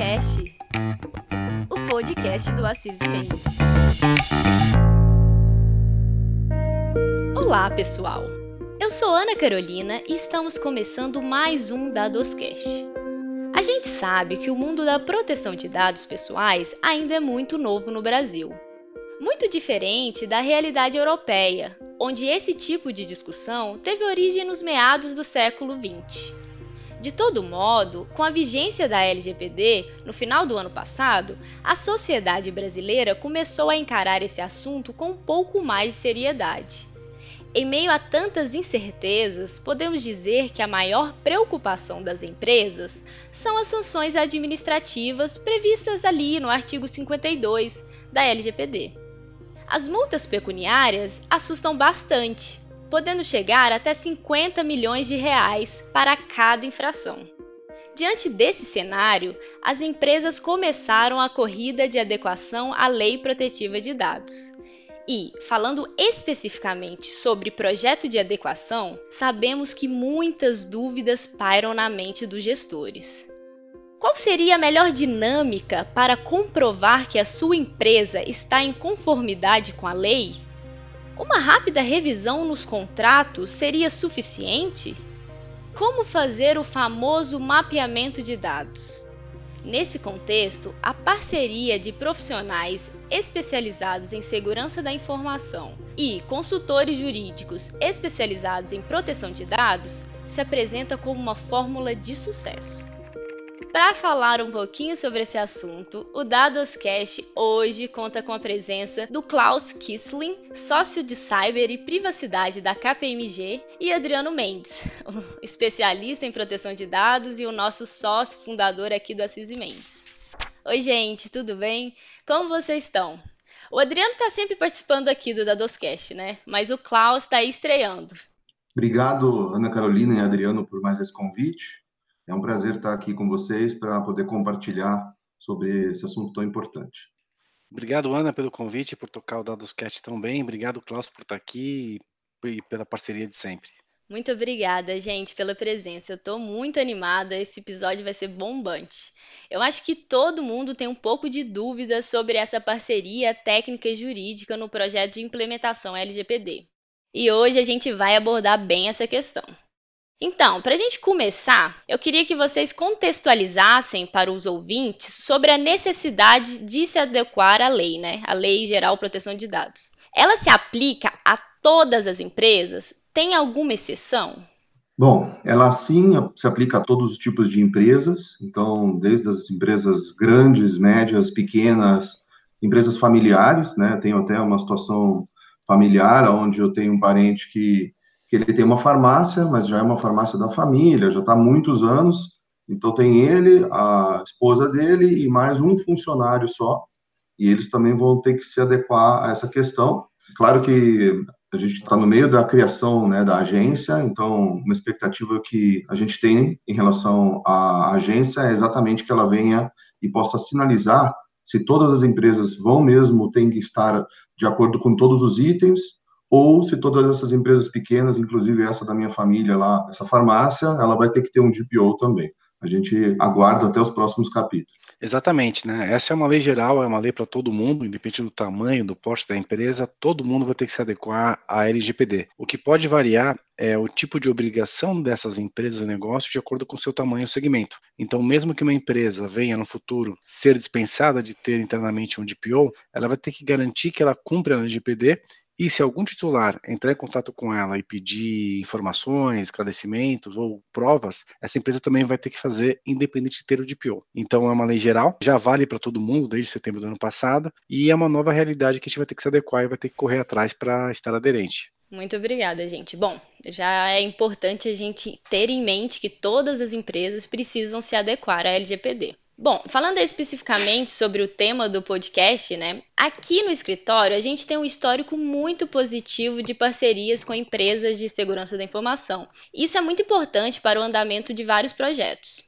Cast, o podcast do Assis Mendes. Olá, pessoal. Eu sou Ana Carolina e estamos começando mais um Dadoscast. A gente sabe que o mundo da proteção de dados pessoais ainda é muito novo no Brasil. Muito diferente da realidade europeia, onde esse tipo de discussão teve origem nos meados do século XX. De todo modo, com a vigência da LGPD no final do ano passado, a sociedade brasileira começou a encarar esse assunto com um pouco mais de seriedade. Em meio a tantas incertezas, podemos dizer que a maior preocupação das empresas são as sanções administrativas previstas ali no artigo 52 da LGPD. As multas pecuniárias assustam bastante, podendo chegar até 50 milhões de reais para cada infração. Diante desse cenário, as empresas começaram a corrida de adequação à Lei Protetiva de Dados. E, falando especificamente sobre projeto de adequação, sabemos que muitas dúvidas pairam na mente dos gestores. Qual seria a melhor dinâmica para comprovar que a sua empresa está em conformidade com a lei? Uma rápida revisão nos contratos seria suficiente? Como fazer o famoso mapeamento de dados? Nesse contexto, a parceria de profissionais especializados em segurança da informação e consultores jurídicos especializados em proteção de dados se apresenta como uma fórmula de sucesso. Para falar um pouquinho sobre esse assunto, o Dadoscast hoje conta com a presença do Klaus Kissling, sócio de cyber e privacidade da KPMG, e Adriano Mendes, especialista em proteção de dados e o nosso sócio fundador aqui do Assis Mendes. Oi, gente, tudo bem? Como vocês estão? O Adriano está sempre participando aqui do Dadoscast, né? Mas o Klaus está estreando. Obrigado, Ana Carolina e Adriano, por mais esse convite. É um prazer estar aqui com vocês para poder compartilhar sobre esse assunto tão importante. Obrigado, Ana, pelo convite, por tocar o Dadoscast tão bem. Obrigado, Klaus, por estar aqui e pela parceria de sempre. Muito obrigada, gente, pela presença. Eu estou muito animada. Esse episódio vai ser bombante. Eu acho que todo mundo tem um pouco de dúvida sobre essa parceria técnica e jurídica no projeto de implementação LGPD. E hoje a gente vai abordar bem essa questão. Então, para a gente começar, eu queria que vocês contextualizassem para os ouvintes sobre a necessidade de se adequar à lei, né? A Lei Geral de Proteção de Dados. Ela se aplica a todas as empresas? Tem alguma exceção? Bom, ela sim se aplica a todos os tipos de empresas, então, desde as empresas grandes, médias, pequenas, empresas familiares, né? Tenho até uma situação familiar onde eu tenho um parente que que ele tem uma farmácia, mas já é uma farmácia da família, já está há muitos anos. Então tem ele, a esposa dele e mais um funcionário só. E eles também vão ter que se adequar a essa questão. Claro que a gente está no meio da criação né, da agência, então uma expectativa que a gente tem em relação à agência é exatamente que ela venha e possa sinalizar se todas as empresas vão mesmo ter que estar de acordo com todos os itens ou se todas essas empresas pequenas, inclusive essa da minha família lá, essa farmácia, ela vai ter que ter um DPO também. A gente aguarda até os próximos capítulos. Exatamente, né? Essa é uma lei geral, é uma lei para todo mundo, independente do tamanho, do porte da empresa, todo mundo vai ter que se adequar à LGPD. O que pode variar é o tipo de obrigação dessas empresas e negócios de acordo com seu tamanho e segmento. Então, mesmo que uma empresa venha no futuro ser dispensada de ter internamente um DPO, ela vai ter que garantir que ela cumpre a LGPD e se algum titular entrar em contato com ela e pedir informações, esclarecimentos ou provas, essa empresa também vai ter que fazer, independente de ter o DPO. Então é uma lei geral, já vale para todo mundo desde setembro do ano passado, e é uma nova realidade que a gente vai ter que se adequar e vai ter que correr atrás para estar aderente. Muito obrigada, gente. Bom, já é importante a gente ter em mente que todas as empresas precisam se adequar à LGPD. Bom, falando especificamente sobre o tema do podcast, né? Aqui no escritório a gente tem um histórico muito positivo de parcerias com empresas de segurança da informação. Isso é muito importante para o andamento de vários projetos.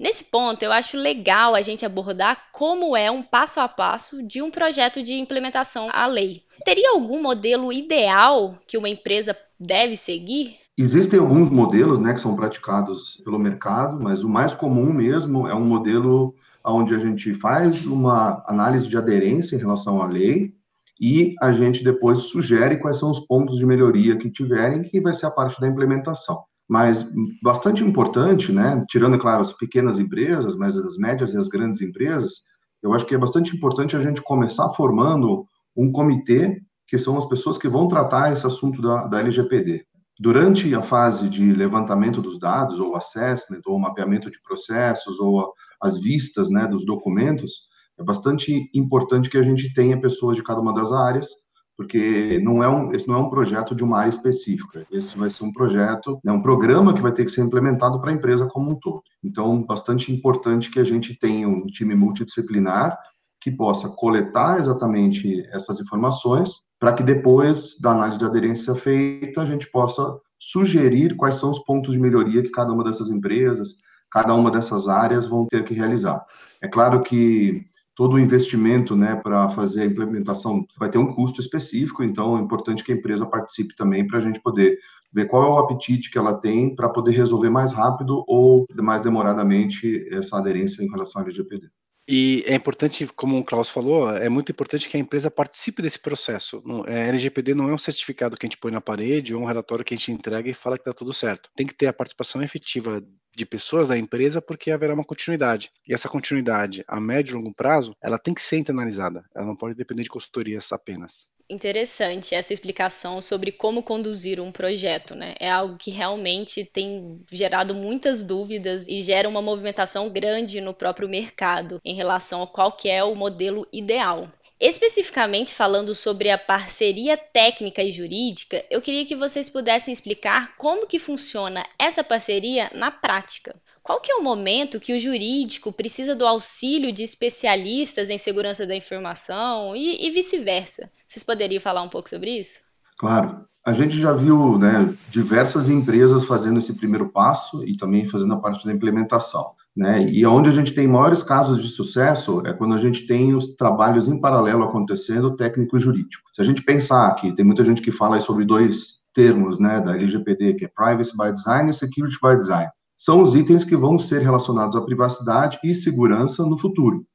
Nesse ponto, eu acho legal a gente abordar como é um passo a passo de um projeto de implementação à lei. Teria algum modelo ideal que uma empresa deve seguir? Existem alguns modelos né, que são praticados pelo mercado, mas o mais comum mesmo é um modelo onde a gente faz uma análise de aderência em relação à lei e a gente depois sugere quais são os pontos de melhoria que tiverem, que vai ser a parte da implementação. Mas bastante importante, né, tirando, é claro, as pequenas empresas, mas as médias e as grandes empresas, eu acho que é bastante importante a gente começar formando um comitê, que são as pessoas que vão tratar esse assunto da, da LGPD. Durante a fase de levantamento dos dados, ou assessment, ou mapeamento de processos, ou as vistas né, dos documentos, é bastante importante que a gente tenha pessoas de cada uma das áreas, porque não é um, esse não é um projeto de uma área específica. Esse vai ser um projeto, né, um programa que vai ter que ser implementado para a empresa como um todo. Então, bastante importante que a gente tenha um time multidisciplinar que possa coletar exatamente essas informações para que depois da análise de aderência feita, a gente possa sugerir quais são os pontos de melhoria que cada uma dessas empresas, cada uma dessas áreas vão ter que realizar. É claro que todo o investimento né, para fazer a implementação vai ter um custo específico, então é importante que a empresa participe também para a gente poder ver qual é o apetite que ela tem para poder resolver mais rápido ou mais demoradamente essa aderência em relação ao LGPD. E é importante, como o Klaus falou, é muito importante que a empresa participe desse processo. A é, LGPD não é um certificado que a gente põe na parede ou um relatório que a gente entrega e fala que está tudo certo. Tem que ter a participação efetiva de pessoas da empresa porque haverá uma continuidade. E essa continuidade, a médio e longo prazo, ela tem que ser internalizada. Ela não pode depender de consultorias apenas interessante essa explicação sobre como conduzir um projeto, né? É algo que realmente tem gerado muitas dúvidas e gera uma movimentação grande no próprio mercado em relação a qual que é o modelo ideal. Especificamente falando sobre a parceria técnica e jurídica, eu queria que vocês pudessem explicar como que funciona essa parceria na prática. Qual que é o momento que o jurídico precisa do auxílio de especialistas em segurança da informação e, e vice-versa? Vocês poderiam falar um pouco sobre isso? Claro. A gente já viu né, diversas empresas fazendo esse primeiro passo e também fazendo a parte da implementação. Né? E onde a gente tem maiores casos de sucesso é quando a gente tem os trabalhos em paralelo acontecendo, técnico e jurídico. Se a gente pensar que tem muita gente que fala sobre dois termos né, da LGPD, que é Privacy by Design e Security by Design são os itens que vão ser relacionados à privacidade e segurança no futuro.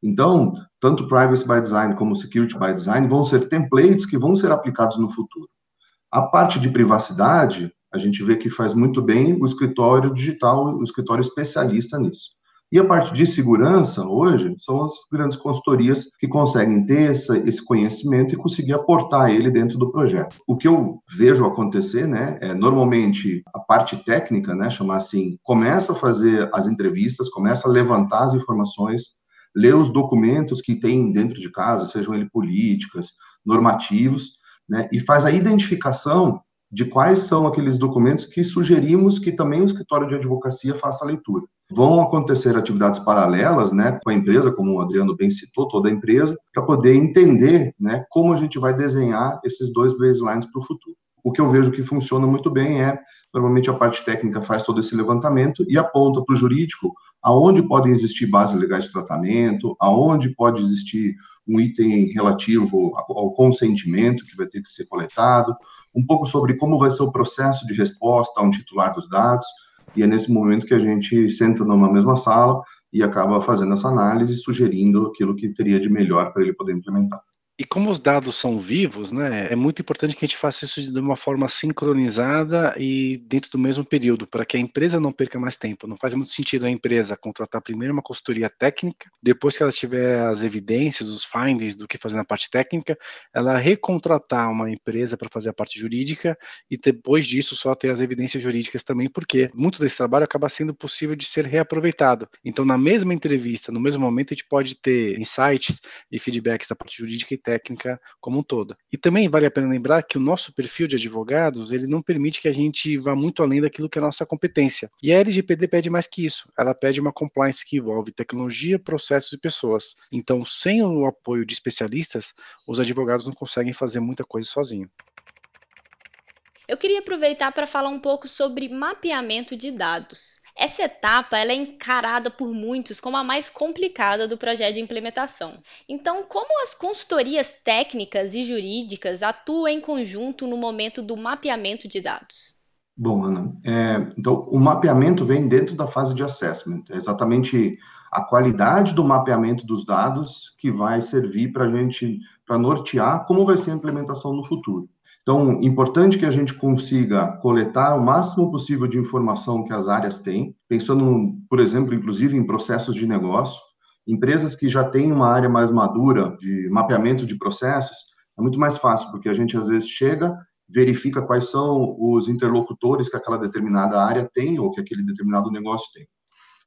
Então, tanto Privacy by Design como Security by Design vão ser templates que vão ser aplicados no futuro. A parte de privacidade, a gente vê que faz muito bem o escritório digital, o escritório especialista nisso. E a parte de segurança, hoje, são as grandes consultorias que conseguem ter essa, esse conhecimento e conseguir aportar ele dentro do projeto. O que eu vejo acontecer, né, é normalmente a parte técnica, né, chamar assim, começa a fazer as entrevistas, começa a levantar as informações, ler os documentos que tem dentro de casa, sejam eles políticas, normativos, né, e faz a identificação de quais são aqueles documentos que sugerimos que também o escritório de advocacia faça a leitura. Vão acontecer atividades paralelas, né, com a empresa, como o Adriano bem citou, toda a empresa, para poder entender, né, como a gente vai desenhar esses dois baselines para o futuro. O que eu vejo que funciona muito bem é, normalmente a parte técnica faz todo esse levantamento e aponta para o jurídico aonde podem existir bases legais de tratamento, aonde pode existir um item relativo ao consentimento que vai ter que ser coletado, um pouco sobre como vai ser o processo de resposta a um titular dos dados, e é nesse momento que a gente senta numa mesma sala e acaba fazendo essa análise, sugerindo aquilo que teria de melhor para ele poder implementar. E como os dados são vivos, né, é muito importante que a gente faça isso de uma forma sincronizada e dentro do mesmo período, para que a empresa não perca mais tempo. Não faz muito sentido a empresa contratar primeiro uma consultoria técnica, depois que ela tiver as evidências, os findings do que fazer na parte técnica, ela recontratar uma empresa para fazer a parte jurídica e depois disso só ter as evidências jurídicas também, porque muito desse trabalho acaba sendo possível de ser reaproveitado. Então, na mesma entrevista, no mesmo momento, a gente pode ter insights e feedbacks da parte jurídica técnica como um todo. E também vale a pena lembrar que o nosso perfil de advogados, ele não permite que a gente vá muito além daquilo que é a nossa competência. E a LGPD pede mais que isso. Ela pede uma compliance que envolve tecnologia, processos e pessoas. Então, sem o apoio de especialistas, os advogados não conseguem fazer muita coisa sozinhos. Eu queria aproveitar para falar um pouco sobre mapeamento de dados. Essa etapa é encarada por muitos como a mais complicada do projeto de implementação. Então, como as consultorias técnicas e jurídicas atuam em conjunto no momento do mapeamento de dados? Bom, Ana, é, então o mapeamento vem dentro da fase de assessment. É exatamente a qualidade do mapeamento dos dados que vai servir para a gente, para nortear como vai ser a implementação no futuro. Então, importante que a gente consiga coletar o máximo possível de informação que as áreas têm, pensando, por exemplo, inclusive em processos de negócio. Empresas que já têm uma área mais madura de mapeamento de processos, é muito mais fácil, porque a gente às vezes chega, verifica quais são os interlocutores que aquela determinada área tem ou que aquele determinado negócio tem.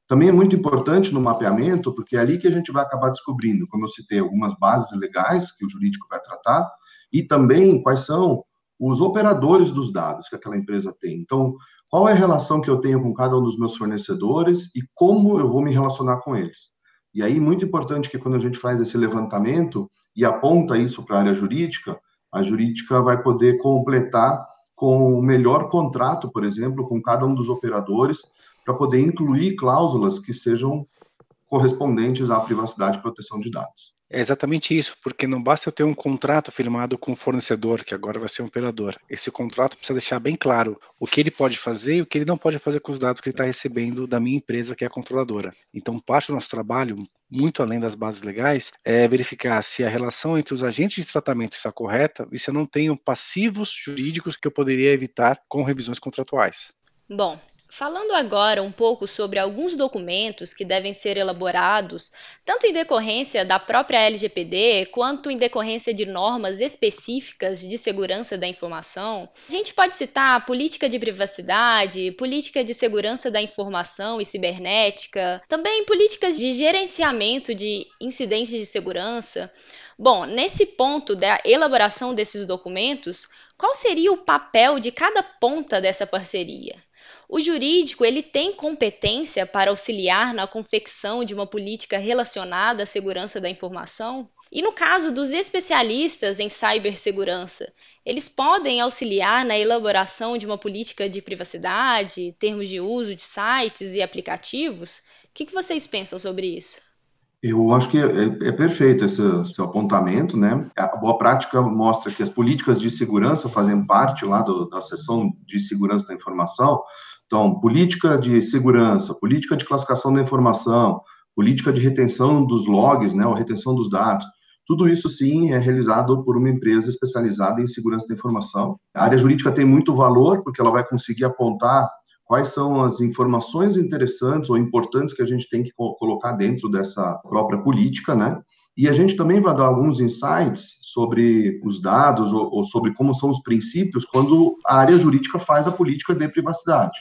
Também é muito importante no mapeamento, porque é ali que a gente vai acabar descobrindo, como eu citei, algumas bases legais que o jurídico vai tratar, e também quais são os operadores dos dados que aquela empresa tem. Então, qual é a relação que eu tenho com cada um dos meus fornecedores e como eu vou me relacionar com eles. E aí, muito importante que quando a gente faz esse levantamento e aponta isso para a área jurídica, a jurídica vai poder completar com o melhor contrato, por exemplo, com cada um dos operadores, para poder incluir cláusulas que sejam correspondentes à privacidade e proteção de dados. É exatamente isso, porque não basta eu ter um contrato firmado com o fornecedor, que agora vai ser um operador. Esse contrato precisa deixar bem claro o que ele pode fazer e o que ele não pode fazer com os dados que ele está recebendo da minha empresa, que é a controladora. Então, parte do nosso trabalho, muito além das bases legais, é verificar se a relação entre os agentes de tratamento está correta e se eu não tenho passivos jurídicos que eu poderia evitar com revisões contratuais. Bom, Falando agora um pouco sobre alguns documentos que devem ser elaborados, tanto em decorrência da própria LGPD, quanto em decorrência de normas específicas de segurança da informação, a gente pode citar a política de privacidade, política de segurança da informação e cibernética, também políticas de gerenciamento de incidentes de segurança. Bom, nesse ponto da elaboração desses documentos, qual seria o papel de cada ponta dessa parceria? O jurídico ele tem competência para auxiliar na confecção de uma política relacionada à segurança da informação? E no caso dos especialistas em cibersegurança, eles podem auxiliar na elaboração de uma política de privacidade, termos de uso de sites e aplicativos? O que, vocês pensam sobre isso? Eu acho que é, é, é perfeito esse seu apontamento, né? A boa prática mostra que as políticas de segurança fazem parte lá do, da seção de segurança da informação, então, política de segurança, política de classificação da informação, política de retenção dos logs, né, ou retenção dos dados, tudo isso sim é realizado por uma empresa especializada em segurança da informação. A área jurídica tem muito valor porque ela vai conseguir apontar quais são as informações interessantes ou importantes que a gente tem que colocar dentro dessa própria política, né? E a gente também vai dar alguns insights sobre os dados ou, ou sobre como são os princípios quando a área jurídica faz a política de privacidade.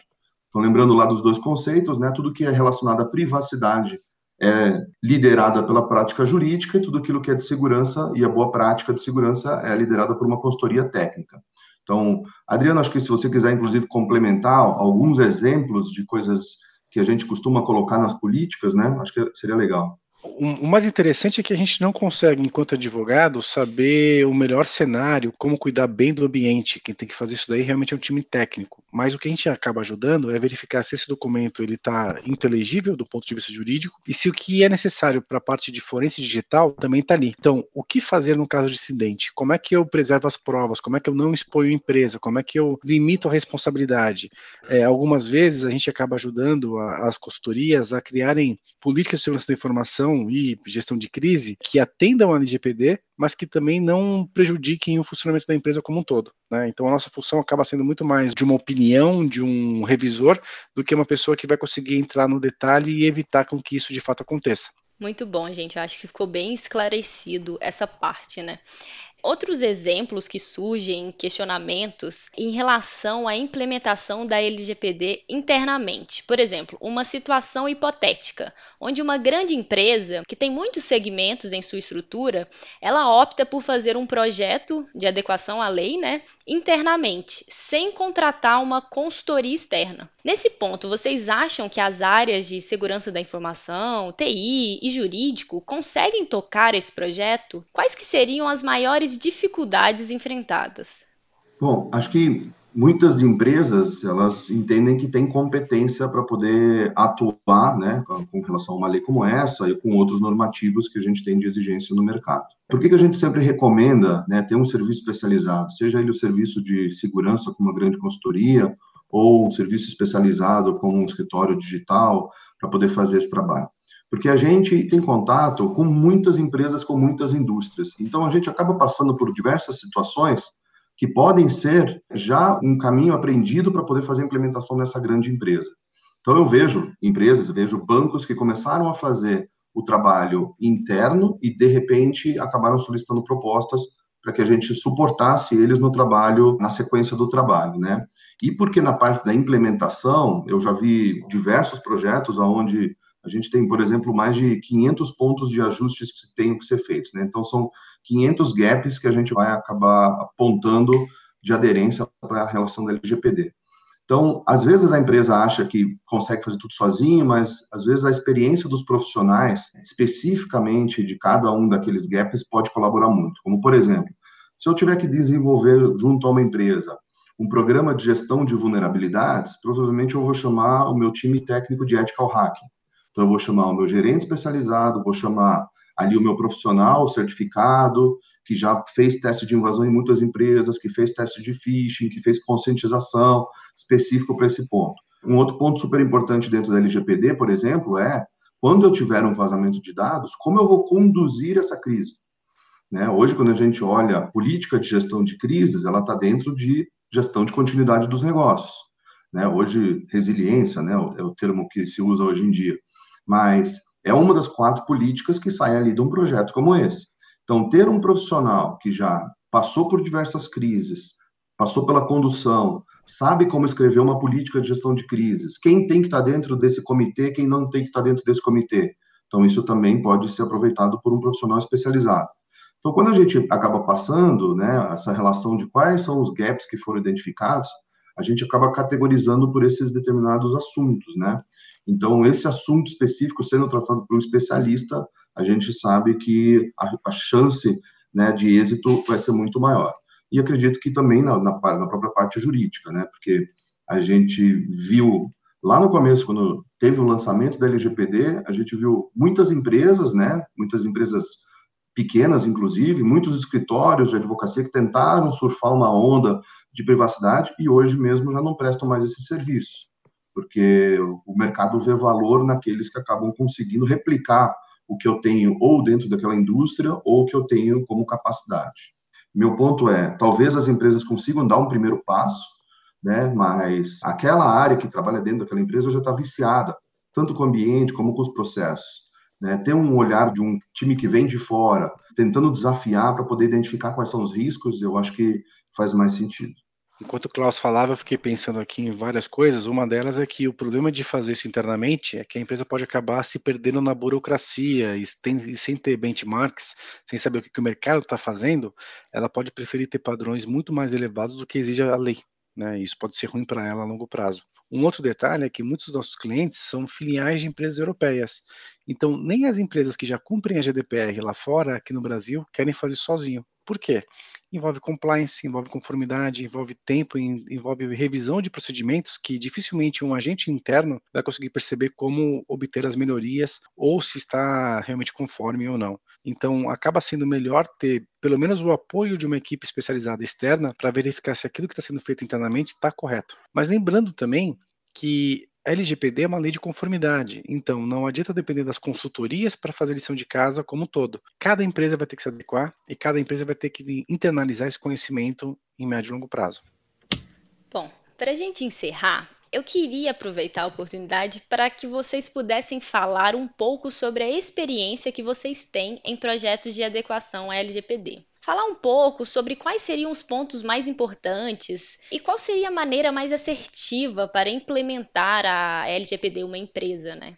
Então, lembrando lá dos dois conceitos, né, tudo que é relacionado à privacidade é liderada pela prática jurídica e tudo aquilo que é de segurança e a boa prática de segurança é liderada por uma consultoria técnica. Então, Adriano, acho que se você quiser, inclusive, complementar alguns exemplos de coisas que a gente costuma colocar nas políticas, né, acho que seria legal. O mais interessante é que a gente não consegue, enquanto advogado, saber o melhor cenário, como cuidar bem do ambiente. Quem tem que fazer isso daí realmente é um time técnico. Mas o que a gente acaba ajudando é verificar se esse documento ele está inteligível do ponto de vista jurídico e se o que é necessário para a parte de forense digital também está ali. Então, o que fazer no caso de incidente? Como é que eu preservo as provas? Como é que eu não exponho a empresa? Como é que eu limito a responsabilidade? É, algumas vezes a gente acaba ajudando a, as consultorias a criarem políticas de segurança da informação e gestão de crise que atendam a LGPD, mas que também não prejudiquem o funcionamento da empresa como um todo. Né? Então a nossa função acaba sendo muito mais de uma opinião, de um revisor, do que uma pessoa que vai conseguir entrar no detalhe e evitar com que isso de fato aconteça. Muito bom, gente. Eu acho que ficou bem esclarecido essa parte, né? Outros exemplos que surgem, questionamentos em relação à implementação da LGPD internamente. Por exemplo, uma situação hipotética, onde uma grande empresa que tem muitos segmentos em sua estrutura, ela opta por fazer um projeto de adequação à lei, né, internamente, sem contratar uma consultoria externa. Nesse ponto, vocês acham que as áreas de segurança da informação, TI e jurídico conseguem tocar esse projeto? Quais que seriam as maiores dificuldades enfrentadas? Bom, acho que muitas empresas elas entendem que têm competência para poder atuar, né, com relação a uma lei como essa e com outros normativos que a gente tem de exigência no mercado. Por que, que a gente sempre recomenda, né, ter um serviço especializado, seja ele o serviço de segurança com uma grande consultoria ou um serviço especializado como um escritório digital para poder fazer esse trabalho. Porque a gente tem contato com muitas empresas, com muitas indústrias. Então a gente acaba passando por diversas situações que podem ser já um caminho aprendido para poder fazer a implementação dessa grande empresa. Então eu vejo empresas, vejo bancos que começaram a fazer o trabalho interno e de repente acabaram solicitando propostas para que a gente suportasse eles no trabalho, na sequência do trabalho, né? E porque na parte da implementação, eu já vi diversos projetos onde a gente tem, por exemplo, mais de 500 pontos de ajustes que têm que ser feitos, né? Então, são 500 gaps que a gente vai acabar apontando de aderência para a relação da LGPD. Então, às vezes a empresa acha que consegue fazer tudo sozinho, mas às vezes a experiência dos profissionais, especificamente de cada um daqueles gaps, pode colaborar muito. Como, por exemplo, se eu tiver que desenvolver junto a uma empresa um programa de gestão de vulnerabilidades, provavelmente eu vou chamar o meu time técnico de ethical hacking. Então, eu vou chamar o meu gerente especializado, vou chamar ali o meu profissional certificado, que já fez teste de invasão em muitas empresas, que fez teste de phishing, que fez conscientização específico para esse ponto. Um outro ponto super importante dentro da LGPD, por exemplo, é quando eu tiver um vazamento de dados, como eu vou conduzir essa crise? Né? Hoje, quando a gente olha a política de gestão de crises, ela está dentro de gestão de continuidade dos negócios. Né? Hoje, resiliência né, é o termo que se usa hoje em dia. Mas é uma das quatro políticas que sai ali de um projeto como esse. Então, ter um profissional que já passou por diversas crises, passou pela condução, sabe como escrever uma política de gestão de crises, quem tem que estar dentro desse comitê, quem não tem que estar dentro desse comitê. Então, isso também pode ser aproveitado por um profissional especializado. Então, quando a gente acaba passando né, essa relação de quais são os gaps que foram identificados, a gente acaba categorizando por esses determinados assuntos, né? Então, esse assunto específico sendo tratado por um especialista, a gente sabe que a, a chance né, de êxito vai ser muito maior. E acredito que também na, na, na própria parte jurídica, né, porque a gente viu lá no começo, quando teve o lançamento da LGPD, a gente viu muitas empresas, né, muitas empresas pequenas, inclusive, muitos escritórios de advocacia que tentaram surfar uma onda de privacidade e hoje mesmo já não prestam mais esses serviços, porque o mercado vê valor naqueles que acabam conseguindo replicar o que eu tenho ou dentro daquela indústria ou que eu tenho como capacidade. Meu ponto é, talvez as empresas consigam dar um primeiro passo, né, mas aquela área que trabalha dentro daquela empresa já está viciada, tanto com o ambiente como com os processos. Né? Ter um olhar de um time que vem de fora, tentando desafiar para poder identificar quais são os riscos, eu acho que faz mais sentido. Enquanto o Klaus falava, eu fiquei pensando aqui em várias coisas. Uma delas é que o problema de fazer isso internamente é que a empresa pode acabar se perdendo na burocracia e, tem, e sem ter benchmarks, sem saber o que, que o mercado está fazendo, ela pode preferir ter padrões muito mais elevados do que exige a lei. Né? Isso pode ser ruim para ela a longo prazo. Um outro detalhe é que muitos dos nossos clientes são filiais de empresas europeias. Então, nem as empresas que já cumprem a GDPR lá fora, aqui no Brasil, querem fazer sozinho. Por quê? Envolve compliance, envolve conformidade, envolve tempo, envolve revisão de procedimentos que dificilmente um agente interno vai conseguir perceber como obter as melhorias ou se está realmente conforme ou não. Então, acaba sendo melhor ter pelo menos o apoio de uma equipe especializada externa para verificar se aquilo que está sendo feito internamente está correto. Mas lembrando também que a LGPD é uma lei de conformidade, então não adianta depender das consultorias para fazer lição de casa como um todo. Cada empresa vai ter que se adequar e cada empresa vai ter que internalizar esse conhecimento em médio e longo prazo. Bom, para a gente encerrar, eu queria aproveitar a oportunidade para que vocês pudessem falar um pouco sobre a experiência que vocês têm em projetos de adequação à LGPD falar um pouco sobre quais seriam os pontos mais importantes e qual seria a maneira mais assertiva para implementar a LGPD uma empresa, né?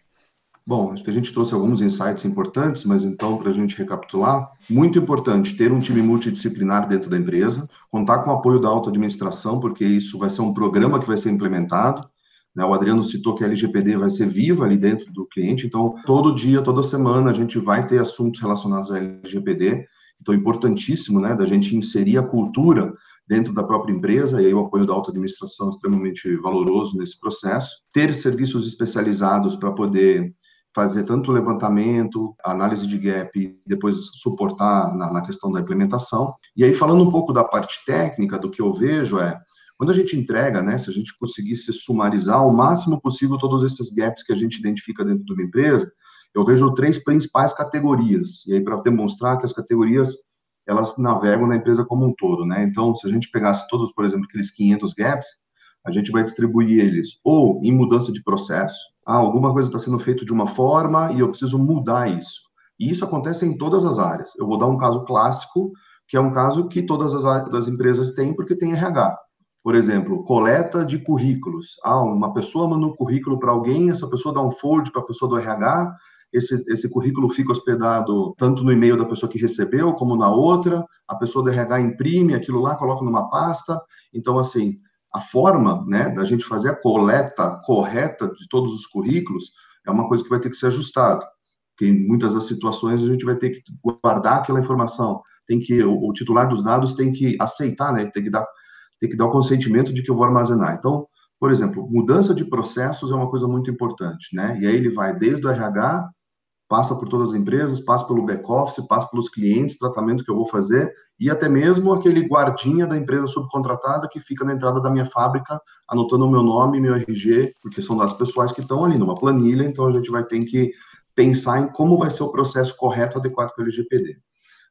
Bom, acho que a gente trouxe alguns insights importantes, mas então, para a gente recapitular, muito importante ter um time multidisciplinar dentro da empresa, contar com o apoio da alta administração, porque isso vai ser um programa que vai ser implementado. Né? O Adriano citou que a LGPD vai ser viva ali dentro do cliente, então, todo dia, toda semana, a gente vai ter assuntos relacionados à LGPD então, importantíssimo, né, da gente inserir a cultura dentro da própria empresa, e aí o apoio da alta administração é extremamente valoroso nesse processo. Ter serviços especializados para poder fazer tanto levantamento, análise de gap, depois suportar na, na, questão da implementação. E aí, falando um pouco da parte técnica, do que eu vejo é Quando a gente entrega, né, se a gente conseguisse sumarizar o máximo possível todos esses gaps que a gente identifica dentro de uma empresa, eu vejo três principais categorias. E aí, para demonstrar que as categorias elas navegam na empresa como um todo, né? Então, se a gente pegasse todos, por exemplo, aqueles 500 gaps, a gente vai distribuir eles ou em mudança de processo, ah, alguma coisa está sendo feita de uma forma e eu preciso mudar isso. E isso acontece em todas as áreas. Eu vou dar um caso clássico, que é um caso que todas as, as empresas têm, porque tem RH. Por exemplo, coleta de currículos. Ah, uma pessoa manda um currículo para alguém, essa pessoa dá um forward para a pessoa do RH, esse, esse currículo fica hospedado tanto no e-mail da pessoa que recebeu, como na outra, a pessoa do RH imprime aquilo lá, coloca numa pasta. Então, assim, a forma né, da gente fazer a coleta correta de todos os currículos é uma coisa que vai ter que ser ajustada. Porque em muitas das situações a gente vai ter que guardar aquela informação, tem que o, o titular dos dados tem que aceitar, né, tem que dar tem que dar o consentimento de que eu vou armazenar. Então, por exemplo, mudança de processos é uma coisa muito importante, né? E aí ele vai desde o RH passa por todas as empresas, passa pelo back-office, passa pelos clientes, tratamento que eu vou fazer, e até mesmo aquele guardinha da empresa subcontratada que fica na entrada da minha fábrica, anotando o meu nome, meu RG, porque são dados pessoais que estão ali numa planilha, então a gente vai ter que pensar em como vai ser o processo correto, adequado com o LGPD.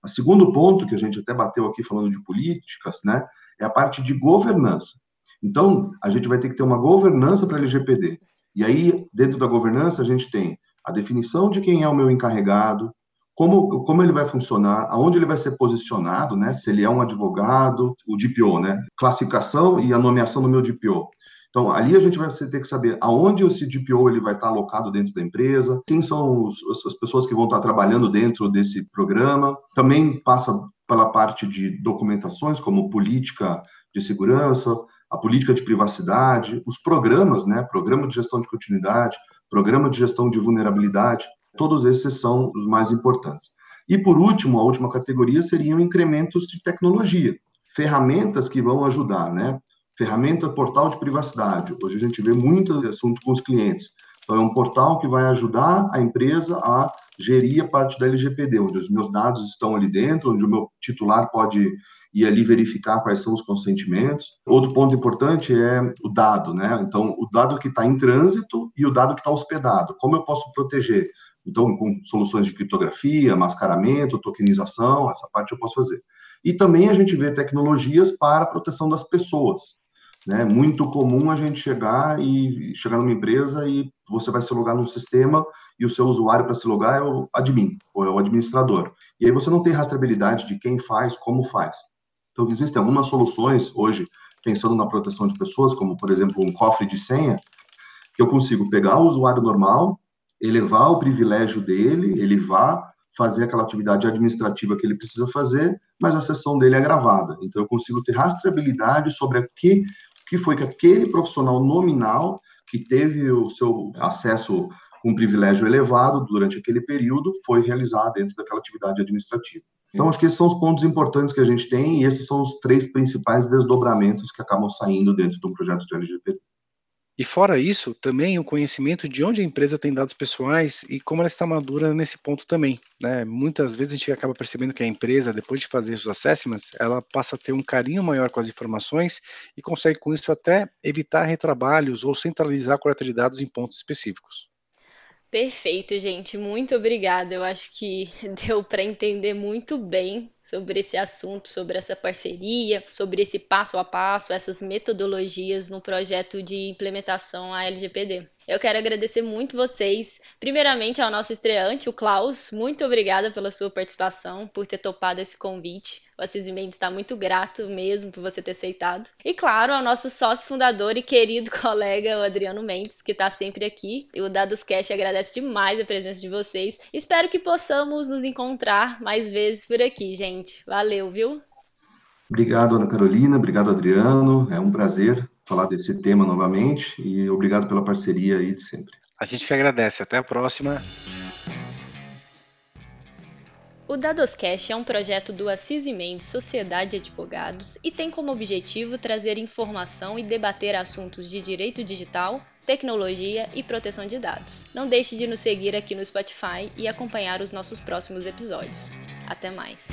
O segundo ponto, que a gente até bateu aqui falando de políticas, né, é a parte de governança. Então, a gente vai ter que ter uma governança para LGPD. E aí, dentro da governança, a gente tem a definição de quem é o meu encarregado, como, como ele vai funcionar, aonde ele vai ser posicionado, né? Se ele é um advogado, o DPO, né? Classificação e a nomeação do meu DPO. Então, ali a gente vai ter que saber aonde esse DPO ele vai estar alocado dentro da empresa, quem são os, as pessoas que vão estar trabalhando dentro desse programa. Também passa pela parte de documentações, como política de segurança, a política de privacidade, os programas, né? Programa de gestão de continuidade, programa de gestão de vulnerabilidade, todos esses são os mais importantes. E por último, a última categoria seriam incrementos de tecnologia, ferramentas que vão ajudar, né? Ferramenta portal de privacidade. Hoje a gente vê muito assunto com os clientes. Então é um portal que vai ajudar a empresa a gerir a parte da LGPD, onde os meus dados estão ali dentro, onde o meu titular pode ir ali verificar quais são os consentimentos. Outro ponto importante é o dado, né? Então, o dado que está em trânsito e o dado que está hospedado. Como eu posso proteger? Então, com soluções de criptografia, mascaramento, tokenização, essa parte eu posso fazer. E também a gente vê tecnologias para a proteção das pessoas. Né? Muito comum a gente chegar e chegar numa empresa e você vai se logar num sistema e o seu usuário para se logar é o admin, ou é o administrador. E aí você não tem rastreabilidade de quem faz, como faz. Então, existem algumas soluções hoje, pensando na proteção de pessoas, como, por exemplo, um cofre de senha, que eu consigo pegar o usuário normal, elevar o privilégio dele, ele vá fazer aquela atividade administrativa que ele precisa fazer, mas a sessão dele é gravada. Então, eu consigo ter rastreabilidade sobre o que, que foi que aquele profissional nominal que teve o seu acesso com privilégio elevado durante aquele período foi realizar dentro daquela atividade administrativa. Então, acho que esses são os pontos importantes que a gente tem e esses são os três principais desdobramentos que acabam saindo dentro de um projeto de LGPD. E fora isso, também o conhecimento de onde a empresa tem dados pessoais e como ela está madura nesse ponto também. Né? Muitas vezes a gente acaba percebendo que a empresa, depois de fazer os assessments, ela passa a ter um carinho maior com as informações e consegue com isso até evitar retrabalhos ou centralizar a coleta de dados em pontos específicos. Perfeito, gente. Muito obrigada. Eu acho que deu para entender muito bem sobre esse assunto, sobre essa parceria, sobre esse passo a passo, essas metodologias no projeto de implementação à LGPD. Eu quero agradecer muito vocês, primeiramente ao nosso estreante, o Klaus. Muito obrigada pela sua participação, por ter topado esse convite. O Assis Mendes está muito grato mesmo por você ter aceitado. E claro, ao nosso sócio fundador e querido colega, o Adriano Mendes, que está sempre aqui. O Dados Cash agradece demais a presença de vocês. Espero que possamos nos encontrar mais vezes por aqui, gente. Valeu, viu? Obrigado, Ana Carolina. Obrigado, Adriano. É um prazer falar desse tema novamente e obrigado pela parceria aí de sempre. A gente que agradece. Até a próxima. O Dadoscast é um projeto do Assis e Mendes Sociedade de Advogados e tem como objetivo trazer informação e debater assuntos de direito digital, tecnologia e proteção de dados. Não deixe de nos seguir aqui no Spotify e acompanhar os nossos próximos episódios. Até mais!